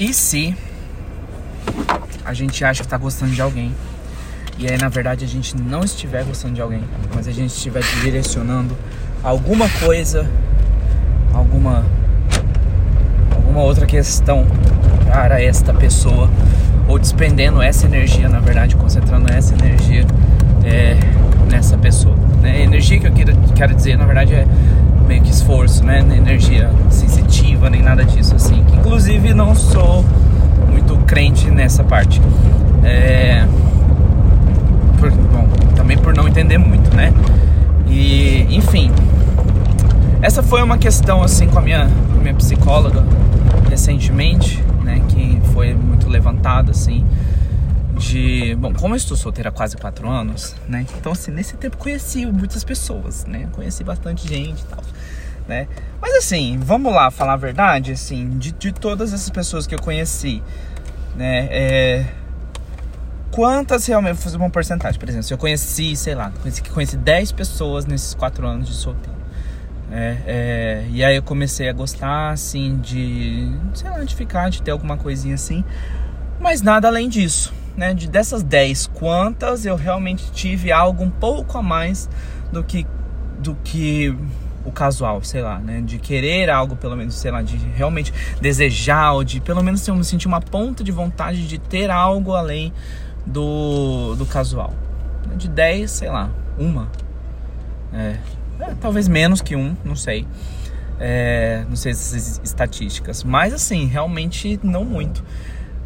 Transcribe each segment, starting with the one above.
E se a gente acha que tá gostando de alguém e aí na verdade a gente não estiver gostando de alguém, mas a gente estiver direcionando alguma coisa, alguma alguma outra questão para esta pessoa ou despendendo essa energia, na verdade, concentrando essa energia é, nessa pessoa. Né? Energia que eu quero, quero dizer, na verdade, é meio que esforço, né? Energia nem nada disso, assim. Inclusive, não sou muito crente nessa parte. É... Por, bom, também por não entender muito, né? E, enfim, essa foi uma questão, assim, com a minha, com a minha psicóloga recentemente, né? Que foi muito levantada, assim de. Bom, como eu estou solteira há quase quatro anos, né? Então, assim, nesse tempo conheci muitas pessoas, né? Conheci bastante gente e tal, né? Mas, assim, vamos lá falar a verdade, assim, de, de todas essas pessoas que eu conheci, né? É, quantas realmente, vou fazer uma porcentagem, por exemplo, se eu conheci, sei lá, conheci, conheci 10 pessoas nesses quatro anos de solteiro. É, é, e aí eu comecei a gostar, assim, de, sei lá, de ficar, de ter alguma coisinha assim, mas nada além disso, né? De dessas 10, quantas eu realmente tive algo um pouco a mais do que do que o casual, sei lá, né? De querer algo, pelo menos, sei lá, de realmente desejar, ou de pelo menos eu sentir uma ponta de vontade de ter algo além do, do casual. De 10, sei lá, uma. É, é, talvez menos que um, não sei. É, não sei essas estatísticas. Mas assim, realmente não muito.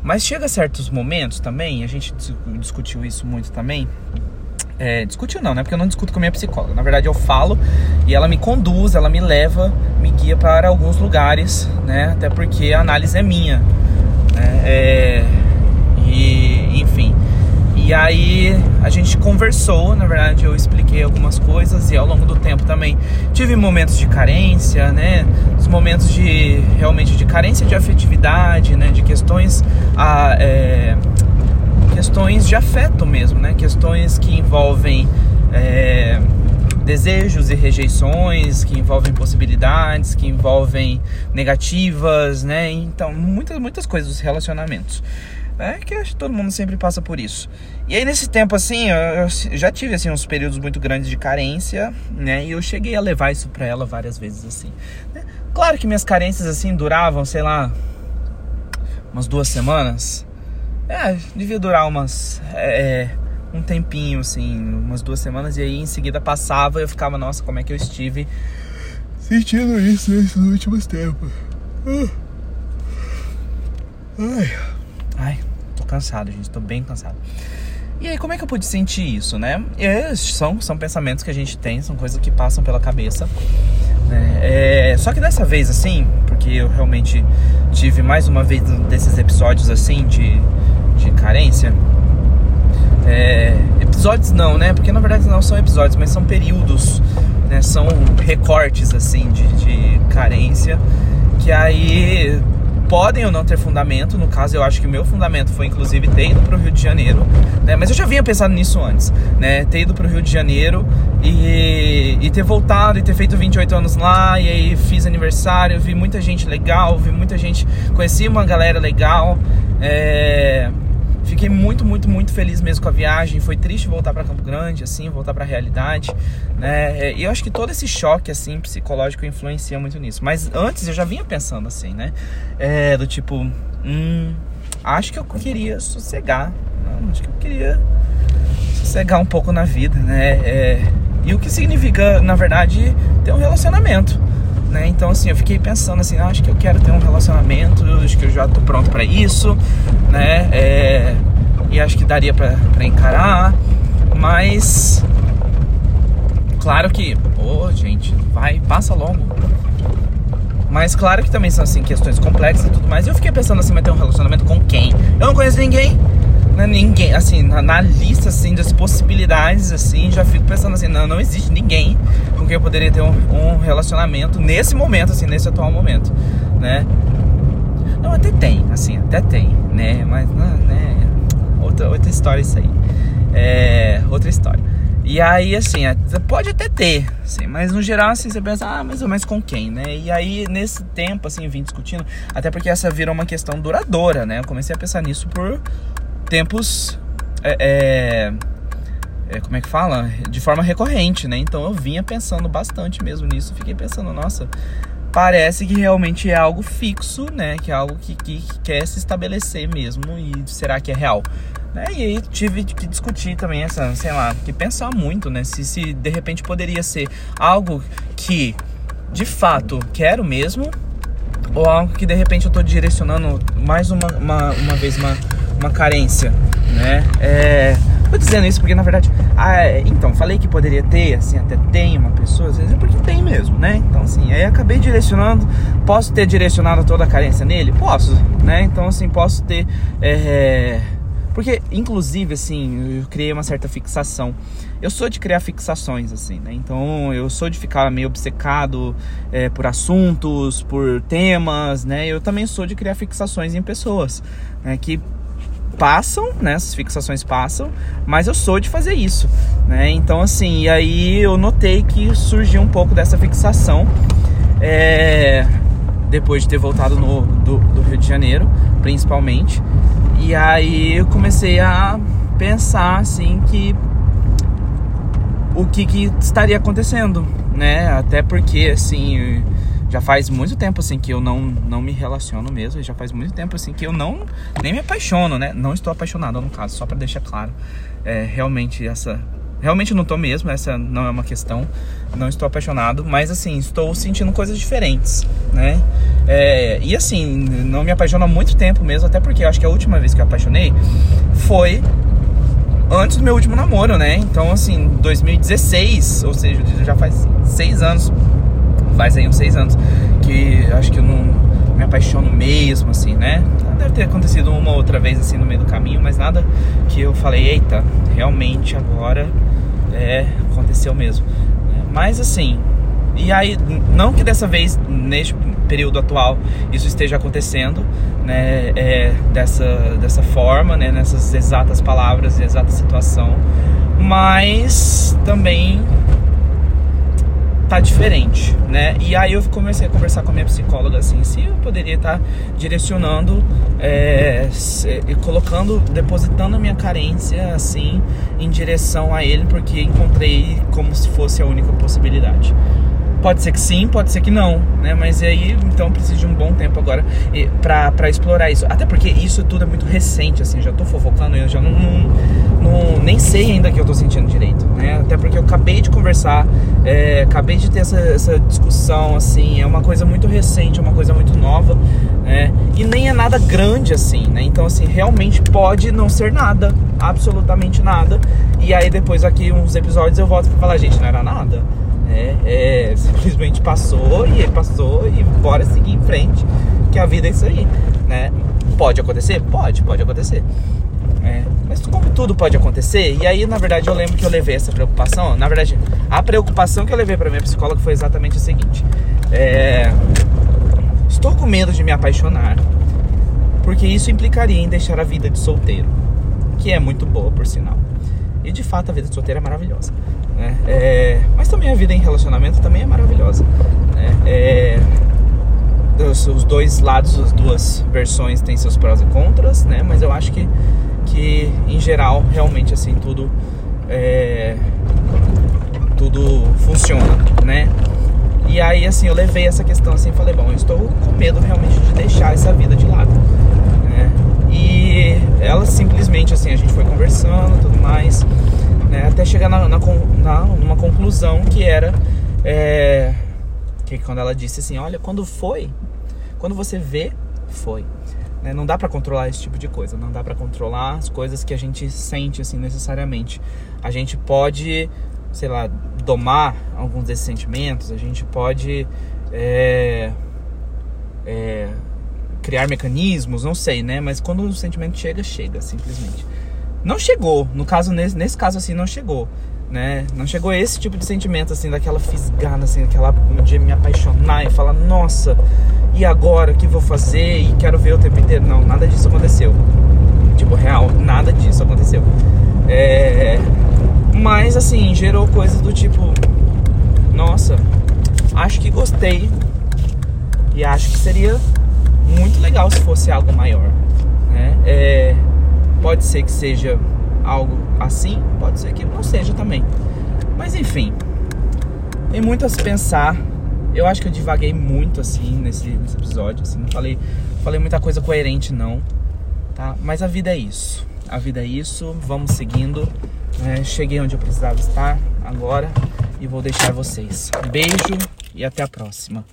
Mas chega a certos momentos também, a gente discutiu isso muito também. É, discutiu não, né? Porque eu não discuto com a minha psicóloga. Na verdade, eu falo e ela me conduz, ela me leva, me guia para alguns lugares, né? Até porque a análise é minha. Né? É, e, enfim. E aí a gente conversou, na verdade eu expliquei algumas coisas e ao longo do tempo também tive momentos de carência, né? Os momentos de realmente de carência de afetividade, né? De questões a, é, questões de afeto mesmo, né? Questões que envolvem é, desejos e rejeições, que envolvem possibilidades, que envolvem negativas, né? Então muitas muitas coisas dos relacionamentos. É que acho que todo mundo sempre passa por isso. E aí nesse tempo assim, eu, já tive assim uns períodos muito grandes de carência, né? E eu cheguei a levar isso para ela várias vezes assim. Né? Claro que minhas carências assim duravam, sei lá, umas duas semanas. É, devia durar umas é, um tempinho assim, umas duas semanas e aí em seguida passava e eu ficava, nossa, como é que eu estive sentindo isso nesses últimos tempos. Uh. Ai. Ai, cansado, gente, tô bem cansado. E aí, como é que eu pude sentir isso, né? É, são, são pensamentos que a gente tem, são coisas que passam pela cabeça. Né? É, só que dessa vez, assim, porque eu realmente tive mais uma vez desses episódios, assim, de, de carência. É, episódios não, né? Porque na verdade não são episódios, mas são períodos, né? São recortes, assim, de, de carência. Que aí podem ou não ter fundamento. No caso, eu acho que o meu fundamento foi inclusive ter ido para o Rio de Janeiro, né? Mas eu já vinha pensando nisso antes, né? Ter ido para o Rio de Janeiro e, e ter voltado e ter feito 28 anos lá e aí fiz aniversário, vi muita gente legal, vi muita gente, conheci uma galera legal. É, Fiquei muito, muito, muito feliz mesmo com a viagem. Foi triste voltar para Campo Grande, assim, voltar para a realidade, né? É, e eu acho que todo esse choque, assim, psicológico influencia muito nisso. Mas antes eu já vinha pensando assim, né? É, do tipo, hum, acho que eu queria sossegar. Não, acho que eu queria sossegar um pouco na vida, né? É, e o que significa, na verdade, ter um relacionamento. Né? Então assim, eu fiquei pensando assim, ah, acho que eu quero ter um relacionamento, acho que eu já tô pronto para isso, né? É, e acho que daria para encarar, mas claro que, pô, gente, vai, passa longo. Mas claro que também são assim questões complexas e tudo mais. E eu fiquei pensando assim, mas ter um relacionamento com quem? Eu não conheço ninguém, né? ninguém, assim, na, na, lista assim das possibilidades assim, já fico pensando assim, não, não existe ninguém com quem eu poderia ter um, um relacionamento nesse momento assim, nesse atual momento, né? Não, até tem, assim, até tem, né? Mas, né? Outra, outra história isso aí. É, outra história. E aí, assim, é, pode até ter, assim, mas no geral, assim, você pensa, ah, mas, mas com quem, né? E aí, nesse tempo, assim, vim discutindo, até porque essa virou uma questão duradoura, né? Eu comecei a pensar nisso por tempos, é, é, é, como é que fala? De forma recorrente, né? Então eu vinha pensando bastante mesmo nisso, fiquei pensando, nossa, parece que realmente é algo fixo, né? Que é algo que, que, que quer se estabelecer mesmo e será que é real? Né? E aí tive que discutir também essa, sei lá, que pensar muito, né? Se, se de repente poderia ser algo que de fato quero mesmo, ou algo que de repente eu estou direcionando mais uma, uma, uma vez uma, uma carência, né? É, tô dizendo isso porque na verdade, ah, então, falei que poderia ter, assim, até tem uma pessoa, às vezes é porque tem mesmo, né? Então, assim, aí acabei direcionando, posso ter direcionado toda a carência nele? Posso, né? Então, assim, posso ter. É, porque, inclusive, assim, eu criei uma certa fixação. Eu sou de criar fixações, assim, né? Então, eu sou de ficar meio obcecado é, por assuntos, por temas, né? Eu também sou de criar fixações em pessoas, né? Que passam, né? Essas fixações passam, mas eu sou de fazer isso, né? Então, assim, e aí eu notei que surgiu um pouco dessa fixação. É, depois de ter voltado no, do, do Rio de Janeiro, principalmente. E aí eu comecei a pensar assim que o que, que estaria acontecendo, né? Até porque assim já faz muito tempo assim que eu não, não me relaciono mesmo, já faz muito tempo assim que eu não nem me apaixono, né? Não estou apaixonado no caso, só para deixar claro. É, realmente essa Realmente não tô mesmo, essa não é uma questão. Não estou apaixonado, mas assim, estou sentindo coisas diferentes, né? É, e assim, não me apaixono há muito tempo mesmo, até porque eu acho que a última vez que eu apaixonei foi antes do meu último namoro, né? Então, assim, 2016, ou seja, já faz seis anos, faz aí uns seis anos, que acho que eu não me apaixono mesmo, assim, né? Deve ter acontecido uma outra vez, assim, no meio do caminho, mas nada que eu falei, eita, realmente agora é, aconteceu mesmo. Mas assim, e aí, não que dessa vez, neste período atual, isso esteja acontecendo, né, é, dessa, dessa forma, né, nessas exatas palavras e exata situação, mas também tá diferente, né? E aí eu comecei a conversar com a minha psicóloga assim, se eu poderia estar tá direcionando é, e colocando, depositando a minha carência assim em direção a ele, porque encontrei como se fosse a única possibilidade. Pode ser que sim, pode ser que não, né? Mas aí, então, preciso de um bom tempo agora pra explorar isso. Até porque isso tudo é muito recente, assim, já tô fofocando, eu já não, não, não nem sei ainda que eu tô sentindo direito, né? Até porque eu acabei de conversar, é, acabei de ter essa, essa discussão, assim, é uma coisa muito recente, é uma coisa muito nova, né? E nem é nada grande, assim, né? Então, assim, realmente pode não ser nada, absolutamente nada. E aí, depois, aqui, uns episódios, eu volto pra falar, gente, não era nada é, é, simplesmente passou e passou e bora seguir em frente, que a vida é isso aí, né? Pode acontecer? Pode, pode acontecer. É, mas como tudo pode acontecer, e aí na verdade eu lembro que eu levei essa preocupação. Na verdade, a preocupação que eu levei para minha psicóloga foi exatamente o seguinte: é, estou com medo de me apaixonar, porque isso implicaria em deixar a vida de solteiro, que é muito boa por sinal. E de fato a vida de solteiro é maravilhosa. Né? É, mas também a vida em relacionamento também é maravilhosa. Né? É, os, os, dois lados, as duas versões têm seus prós e contras, né? Mas eu acho que, que em geral, realmente assim, tudo é, tudo funciona, né? E aí assim, eu levei essa questão assim, falei, bom, eu estou com medo realmente de deixar essa vida de lado, né? E ela simplesmente assim, a gente foi conversando, tudo mais né? Até chegar na, na, na, numa conclusão que era é, que quando ela disse assim, olha, quando foi, quando você vê, foi. Né? Não dá para controlar esse tipo de coisa, não dá para controlar as coisas que a gente sente assim necessariamente. A gente pode, sei lá, domar alguns desses sentimentos, a gente pode é, é, criar mecanismos, não sei, né? Mas quando o sentimento chega, chega, simplesmente. Não chegou, no caso, nesse, nesse caso assim, não chegou. Né? Não chegou esse tipo de sentimento, assim, daquela fisgada, assim, daquela um dia me apaixonar e falar, nossa, e agora o que vou fazer? E quero ver o tempo inteiro. Não, nada disso aconteceu. Tipo, real, nada disso aconteceu. É... Mas assim, gerou coisas do tipo, nossa, acho que gostei. E acho que seria muito legal se fosse algo maior. Né? É, pode ser que seja algo assim, pode ser que não seja também. Mas enfim, tem muito a se pensar. Eu acho que eu divaguei muito assim nesse, nesse episódio, assim, não falei, falei muita coisa coerente não, tá? Mas a vida é isso. A vida é isso, vamos seguindo. É, cheguei onde eu precisava estar agora e vou deixar vocês. Beijo e até a próxima.